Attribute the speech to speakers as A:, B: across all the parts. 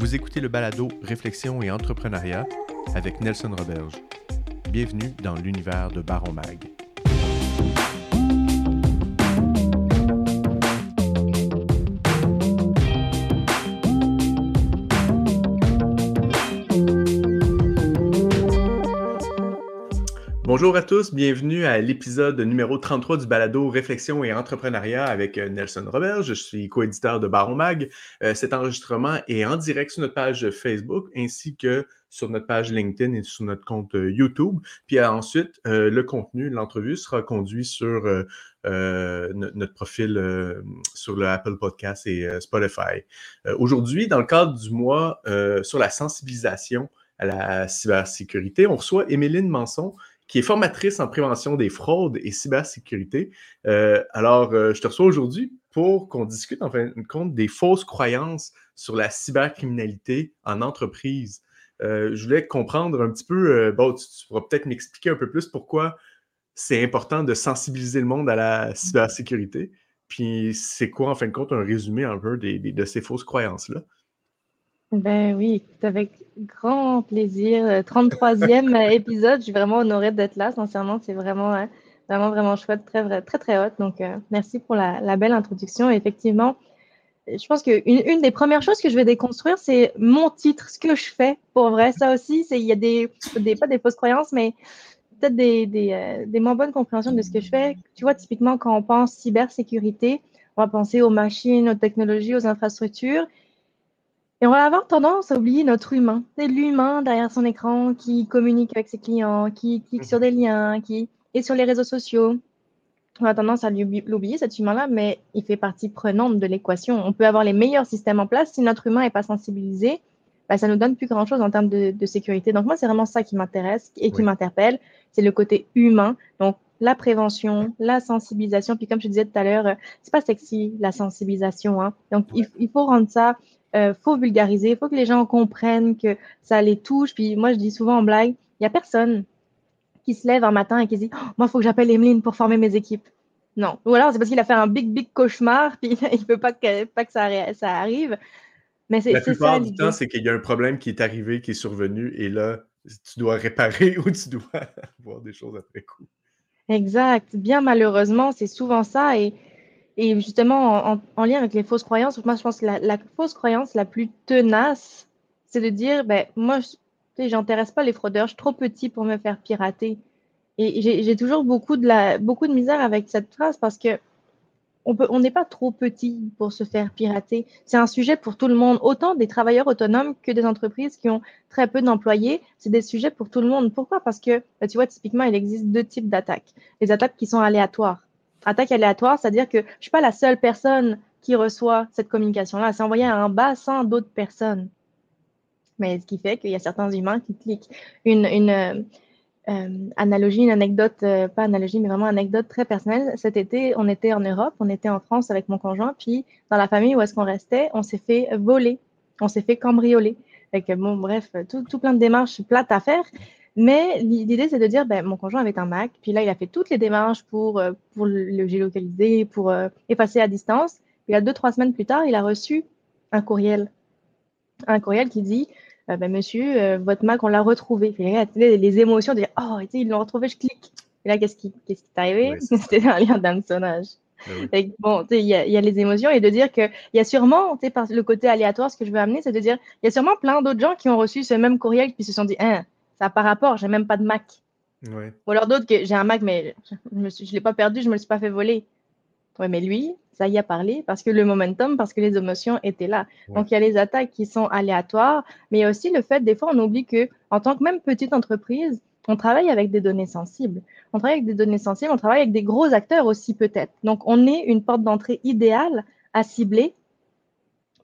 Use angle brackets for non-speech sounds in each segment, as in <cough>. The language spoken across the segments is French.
A: Vous écoutez le balado Réflexion et entrepreneuriat avec Nelson Roberge. Bienvenue dans l'univers de Baron Mag. Bonjour à tous, bienvenue à l'épisode numéro 33 du balado Réflexion et entrepreneuriat avec euh, Nelson Robert. Je suis coéditeur de Baron Mag. Euh, cet enregistrement est en direct sur notre page Facebook ainsi que sur notre page LinkedIn et sur notre compte euh, YouTube. Puis ensuite, le contenu, l'entrevue sera conduit sur notre profil sur le Apple Podcast et Spotify. Aujourd'hui, dans le cadre du mois sur la sensibilisation à la cybersécurité, on reçoit Émeline Manson, qui est formatrice en prévention des fraudes et cybersécurité. Euh, alors, euh, je te reçois aujourd'hui pour qu'on discute en fin de compte des fausses croyances sur la cybercriminalité en entreprise. Euh, je voulais comprendre un petit peu, bon, tu, pourras peut-être m'expliquer un peu plus pourquoi c'est important de sensibiliser le monde à la cybersécurité. Puis c'est quoi, en fin de compte, un résumé un peu de ces fausses croyances-là?
B: Ben oui, avec grand plaisir. 33e euh, épisode, je suis vraiment honorée d'être là. Sincèrement, c'est vraiment, hein, vraiment, vraiment chouette, très, très, très haute. Donc, euh, merci pour la, belle introduction. effectivement, je pense qu'une une des premières choses que je vais déconstruire, c'est mon titre, ce que je fais. Pour vrai, ça aussi, il y a des, pas des fausses croyances, mais peut-être des, euh, des moins bonnes compréhensions de ce que je fais. Tu vois, typiquement, quand on pense cybersécurité, on va penser aux machines, aux technologies, aux infrastructures. Et on va avoir tendance à oublier notre humain. C'est l'humain derrière son écran qui communique avec ses clients, qui clique sur des liens, qui est sur les réseaux sociaux. On a tendance à l'oublier, cet humain-là, mais il fait partie prenante de l'équation. On peut avoir les meilleurs systèmes en place si notre humain n'est pas sensibilisé. Bah, ça nous donne plus grand-chose en termes de, sécurité. Donc moi, c'est vraiment ça qui m'intéresse et qui m'interpelle. C'est le côté humain. Donc la prévention, la sensibilisation. Puis comme je disais tout à l'heure, c'est pas sexy la sensibilisation. Hein. Donc il, faut rendre ça euh, faut vulgariser, il faut que les gens comprennent que ça les touche. Puis moi, je dis souvent en blague, il n'y a personne qui se lève un matin et qui se dit oh, Moi, il faut que j'appelle Emeline pour former mes équipes. Non. Ou alors, c'est parce qu'il a fait un big, big cauchemar, <laughs> puis il ne veut pas que, pas que ça, ça arrive.
A: Mais c'est, La plupart du temps, c'est qu'il y a un problème qui est arrivé, qui est survenu, et là, tu dois réparer <laughs> ou tu dois <laughs> voir des choses après coup.
B: Exact. Bien malheureusement, c'est souvent ça. Et et justement, en, lien avec les fausses croyances, moi, je pense que la, fausse croyance la plus tenace, c'est de dire, ben, moi, je n'intéresse pas les fraudeurs, je suis trop petit pour me faire pirater. Et j'ai toujours beaucoup de, beaucoup de misère avec cette phrase parce que on n'est pas trop petit pour se faire pirater. C'est un sujet pour tout le monde, autant des travailleurs autonomes que des entreprises qui ont très peu d'employés. C'est des sujets pour tout le monde. Pourquoi? Parce que, ben, tu vois, typiquement, il existe deux types d'attaques. Les attaques qui sont aléatoires attaque aléatoire, c'est-à-dire que je ne suis pas la seule personne qui reçoit cette communication-là. C'est envoyé à un bassin d'autres personnes. Mais ce qui fait qu'il y a certains humains qui cliquent. Une, euh, euh, analogie, une anecdote, euh, pas analogie, mais vraiment anecdote très personnelle. Cet été, on était en Europe, on était en France avec mon conjoint, puis dans la famille où est-ce qu'on restait, on s'est fait voler, on s'est fait cambrioler. Bon, bref, tout, tout plein de démarches plates à faire. Mais l'idée, c'est de dire, ben, mon conjoint avait un Mac, puis là, il a fait toutes les démarches pour, euh, pour le géolocaliser, pour euh, effacer à distance. Puis là, deux, trois semaines plus tard, il a reçu un courriel. Un courriel qui dit, euh, ben, monsieur, votre Mac, on l'a retrouvé. Puis là, les émotions de dire, oh, ils l'ont retrouvé, je clique. Et là, qu'est-ce qui, qu'est-ce qui est arrivé? <laughs> C'était un lien d'hameçonnage. Ben bon, il y, a les émotions et de dire qu'il y a sûrement, par le côté aléatoire, ce que je veux amener, c'est de dire, il y a sûrement plein d'autres gens qui ont reçu ce même courriel qui se sont dit, hein, ça n'a pas rapport, j'ai même pas de Mac. Ou alors d'autres que j'ai un Mac, mais je ne l'ai pas perdu, je ne me le suis pas fait voler. Oui, mais lui, ça y a parlé parce que le momentum, parce que les émotions étaient là. Donc, il y a les attaques qui sont aléatoires, mais il y a aussi le fait, des fois, on oublie que en tant que même petite entreprise, on travaille avec des données sensibles. On travaille avec des données sensibles, on travaille avec des gros acteurs aussi peut-être. Donc, on est une porte d'entrée idéale à cibler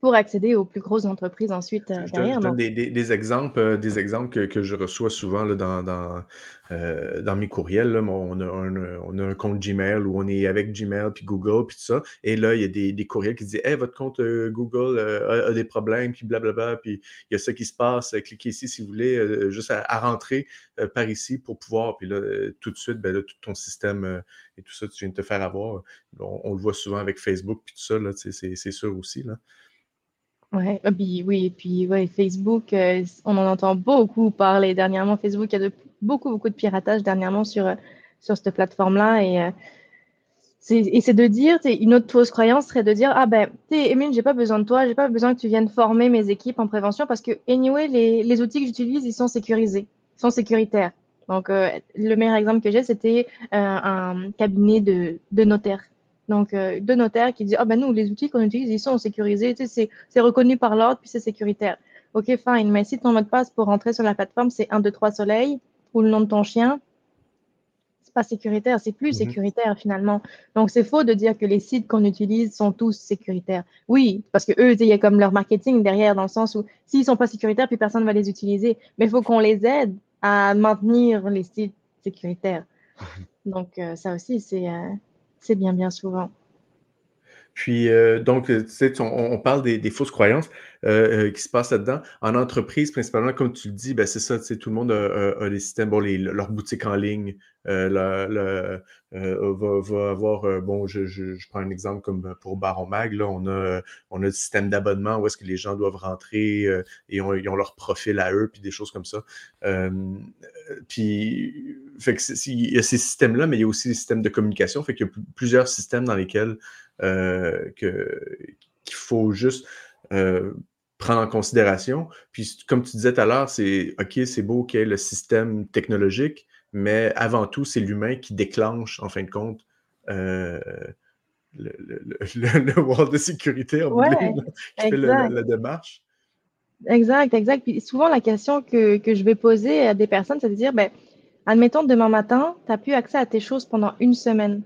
B: pour accéder aux plus grosses entreprises ensuite euh, derrière.
A: des, exemples, euh, des exemples que, je reçois souvent là, dans, dans, euh, dans, mes courriels. on, a un, on, a un, compte Gmail où on est avec Gmail puis Google puis tout ça. Et là, il y a des, courriels qui disent Hey, votre compte Google a, des problèmes, puis blablabla, puis il y a ça qui se passe. cliquez ici si vous voulez, juste à, rentrer par ici pour pouvoir. Puis là, tout de suite, ben, tout ton système et tout ça, tu viens de te faire avoir. On, le voit souvent avec Facebook puis tout ça, c'est sûr aussi. Là.
B: Ouais, ah, oui, et puis ouais, Facebook, euh, on en entend beaucoup parler dernièrement. Facebook, il y a beaucoup, beaucoup de piratage dernièrement sur, euh, sur cette plateforme-là. Et euh, c'est de dire, une autre fausse croyance serait de dire, ah ben, Emile, j'ai pas besoin de toi, j'ai pas besoin que tu viennes former mes équipes en prévention parce que, anyway, les, les outils que j'utilise, ils sont sécurisés, ils sont sécuritaires. Donc, le meilleur exemple que j'ai, c'était un cabinet de, de notaires donc, euh, de notaires qui disent Ah ben nous, les outils qu'on utilise, ils sont sécurisés, tu sais, c'est reconnu par l'ordre, puis c'est sécuritaire. Ok, fine, mais si ton mot de passe pour rentrer sur la plateforme, c'est 1, 2, 3 soleil ou le nom de ton chien, c'est pas sécuritaire, c'est plus mhm. sécuritaire finalement. Donc, c'est faux de dire que les sites qu'on utilise sont tous sécuritaires. Oui, parce que eux, il y a comme leur marketing derrière, dans le sens où s'ils sont pas sécuritaires, puis personne ne va les utiliser. Mais il faut qu'on les aide à maintenir les sites sécuritaires. <laughs> Donc, euh, ça aussi, c'est. Euh, c'est bien, bien souvent.
A: Puis, euh, donc, tu sais, on, parle des, fausses croyances euh, euh, qui se passent là-dedans. En entreprise, principalement, comme tu le dis, ben, c'est ça, tu sais, tout le monde a, des systèmes, bon, les, leurs boutiques en ligne, euh, va, avoir, bon, je, prends un exemple comme pour Baron Mag, là, on a, on a le système d'abonnement où est-ce que les gens doivent rentrer et ils ont leur profil à eux, puis des choses comme ça. puis, fait que il y a ces systèmes-là, mais il y a aussi des systèmes de communication, fait qu'il y a plusieurs systèmes dans lesquels euh, qu'il faut juste euh, prendre en considération. Puis, comme tu disais tout à l'heure, c'est OK, c'est beau qu'il y ait le système technologique, mais avant tout, c'est l'humain qui déclenche, en fin de compte, euh, le, le, <laughs> wall de sécurité en qui fait la démarche.
B: Exact, exact. Puis souvent, la question que, que je vais poser à des personnes, c'est de dire, ben, admettons, demain matin, tu n'as plus accès à tes choses pendant une semaine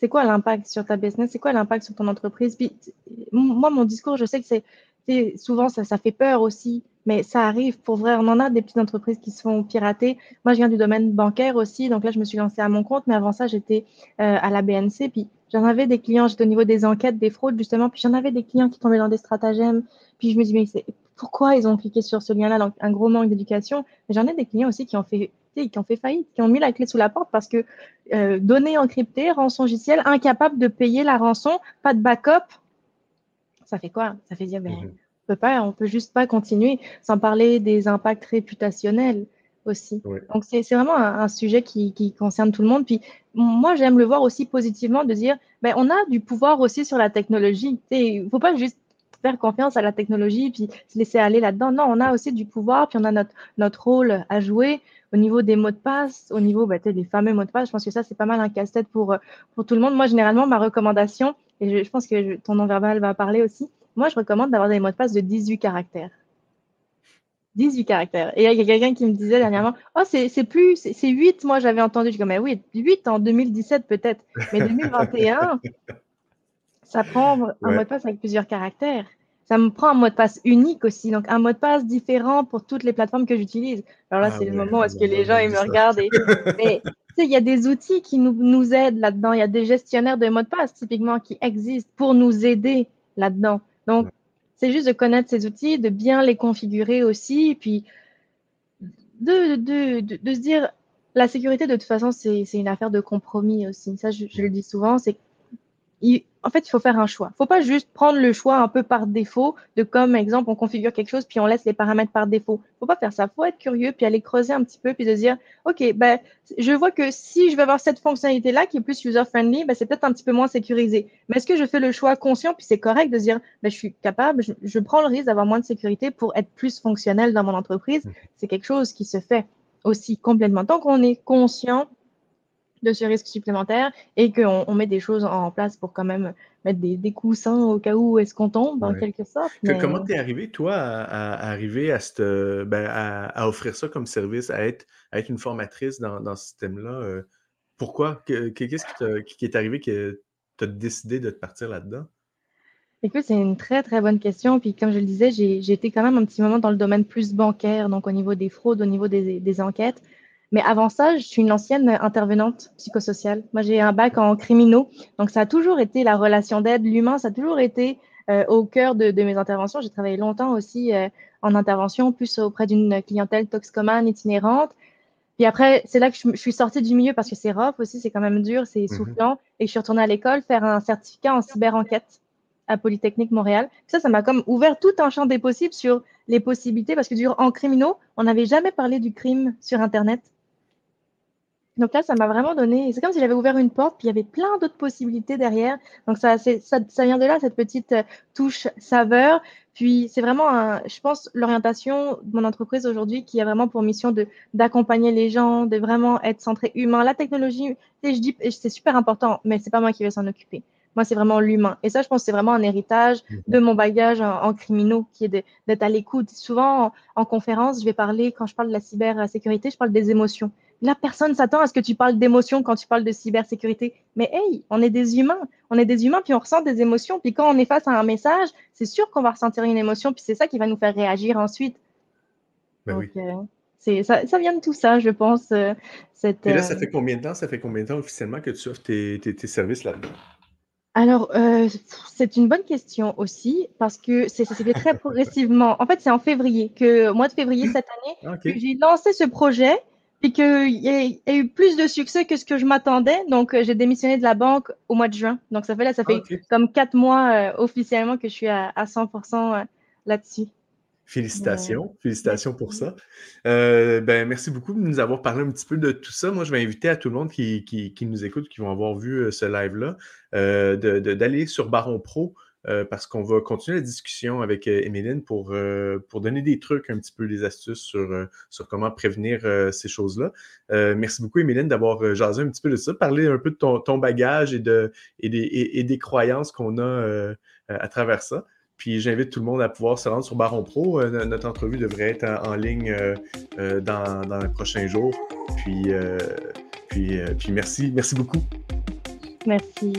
B: c'est quoi l'impact sur ta business, c'est quoi l'impact sur ton entreprise? Puis, moi, mon discours, je sais que c'est souvent ça, ça fait peur aussi, mais ça arrive pour vrai. On en a des petites entreprises qui se font pirater. Moi, je viens du domaine bancaire aussi, donc là, je me suis lancée à mon compte, mais avant ça, j'étais euh, à la BNC. Puis j'en avais des clients, j'étais au niveau des enquêtes, des fraudes justement, puis j'en avais des clients qui tombaient dans des stratagèmes. Puis je me dis, mais pourquoi ils ont cliqué sur ce lien-là? Donc, un gros manque d'éducation. J'en ai des clients aussi qui ont fait qui ont fait faillite, qui ont mis la clé sous la porte parce que euh, données encryptées, rançon logiciel, incapable de payer la rançon, pas de backup, ça fait quoi? Ça fait dire, ben, mhm. on peut pas, on peut juste pas continuer, sans parler des impacts réputationnels aussi. Donc c'est vraiment un, sujet qui, qui, concerne tout le monde. Puis moi j'aime le voir aussi positivement de dire, ben, on a du pouvoir aussi sur la technologie. Il ne faut pas juste faire confiance à la technologie puis se laisser aller là-dedans. Non, on a aussi du pouvoir, puis on a notre, notre rôle à jouer au niveau des mots de passe, au niveau bah, des fameux mots de passe. Je pense que ça, c'est pas mal un casse-tête pour, pour tout le monde. Moi, généralement, ma recommandation, et je, pense que ton non-verbal va parler aussi, moi, je recommande d'avoir des mots de passe de 18 caractères. 18 caractères. Et il y a quelqu'un qui me disait dernièrement, oh, c'est plus, c'est 8, moi j'avais entendu. Je dis, mais oui, 8 en 2017 peut-être, mais 2021, ça prend un mot de passe avec plusieurs caractères. Ça me prend un mot de passe unique aussi, donc un mot de passe différent pour toutes les plateformes que j'utilise. Alors là, ah c'est le moment où est-ce que les gens ils me regardent. <laughs> Mais il y a des outils qui nous, nous aident là-dedans. Il y a des gestionnaires de mots de passe typiquement qui existent pour nous aider là-dedans. Donc, c'est juste de connaître ces outils, de bien les configurer aussi, puis de, de, de, de se dire la sécurité, de toute façon, c'est une affaire de compromis aussi. Ça, je, je le dis souvent, c'est en fait, il faut faire un choix. Il ne faut pas juste prendre le choix un peu par défaut, de comme exemple, on configure quelque chose, puis on laisse les paramètres par défaut. Il ne faut pas faire ça. Il faut être curieux, puis aller creuser un petit peu, puis de dire, OK, ben, je vois que si je vais avoir cette fonctionnalité-là qui est plus user-friendly, ben, c'est peut-être un petit peu moins sécurisé. Mais est-ce que je fais le choix conscient, puis c'est correct de dire, ben, je suis capable, je, je prends le risque d'avoir moins de sécurité pour être plus fonctionnel dans mon entreprise. C'est quelque chose qui se fait aussi complètement. Tant qu'on est conscient de ce risque supplémentaire et qu'on on met des choses en place pour quand même mettre des, des coussins au cas où est-ce qu'on tombe, en quelque sorte.
A: comment t'es arrivé, toi, à, arriver à, cette, ben, à, offrir ça comme service, à être, à être une formatrice dans, dans ce système-là? Euh? pourquoi? Qu'est-ce qui, qui, est arrivé que tu as décidé de te partir là-dedans?
B: Écoute, c'est une très, très bonne question. Puis, comme je le disais, j'ai été quand même un petit moment dans le domaine plus bancaire, donc au niveau des fraudes, au niveau des, des enquêtes. Mais avant ça, je suis une ancienne intervenante psychosociale. Moi, j'ai un bac en criminaux. Donc, ça a toujours été la relation d'aide. L'humain, ça a toujours été euh, au cœur de, de mes interventions. J'ai travaillé longtemps aussi euh, en intervention, plus auprès d'une clientèle toxicomane itinérante. Puis après, c'est là que je, suis sortie du milieu parce que c'est rough aussi, c'est quand même dur, c'est mhm. soufflant. Et je suis retournée à l'école faire un certificat en cyber-enquête à Polytechnique Montréal. Ça, ça m'a comme ouvert tout un champ des possibles sur les possibilités, parce que en criminaux, on n'avait jamais parlé du crime sur Internet. Donc là, ça m'a vraiment donné. C'est comme si j'avais ouvert une porte, puis il y avait plein d'autres possibilités derrière. Donc ça, ça, ça vient de là, cette petite euh, touche saveur. Puis c'est vraiment, un, je pense, l'orientation de mon entreprise aujourd'hui qui a vraiment pour mission de d'accompagner les gens, de vraiment être centré humain. La technologie, je dis, c'est super important, mais c'est pas moi qui vais s'en occuper. Moi, c'est vraiment l'humain. Et ça, je pense, c'est vraiment un héritage de mon bagage en, criminaux, qui est d'être à l'écoute. Souvent, en, en conférence, je vais parler, quand je parle de la cybersécurité, je parle des émotions. Là, personne s'attend à ce que tu parles d'émotions quand tu parles de cybersécurité. Mais hey, on est des humains. On est des humains, puis on ressent des émotions. Puis quand on est face à un message, c'est sûr qu'on va ressentir une émotion, puis c'est ça qui va nous faire réagir ensuite.
A: Ben oui.
B: Euh, ça, ça, vient de tout ça, je pense. Euh,
A: cette, Et là, ça euh, fait combien de temps, ça fait combien de temps officiellement que tu offres tes, tes, services là-dedans?
B: Alors, c'est une bonne question aussi, parce que ça fait très <laughs> progressivement. En fait, c'est en février, que mois de février cette année, ah, que j'ai lancé ce projet puis qu'il y, y, a eu plus de succès que ce que je m'attendais. Donc, euh, j'ai démissionné de la banque au mois de juin. Donc, ça fait là, ça fait comme quatre mois euh, officiellement que je suis à, à 100% euh, là-dessus.
A: Félicitations, félicitations pour ça. ben, merci beaucoup de nous avoir parlé un petit peu de tout ça. Moi, je vais inviter à tout le monde qui, qui, qui nous écoute, qui vont avoir vu ce live-là, d'aller sur Baron Pro. Euh, parce qu'on va continuer la discussion avec euh, pour, euh, pour donner des trucs, un petit peu des astuces sur, euh, sur comment prévenir ces choses-là. merci beaucoup, Émiline, d'avoir jasé un petit peu de ça, parler un peu de ton, ton bagage et, de, et, des, et, des croyances qu'on a à travers ça. Puis j'invite tout le monde à pouvoir se rendre sur Baron Pro. notre entrevue devrait être en, ligne dans, dans, les prochains jours. Puis, puis, puis merci, merci beaucoup.
B: Merci.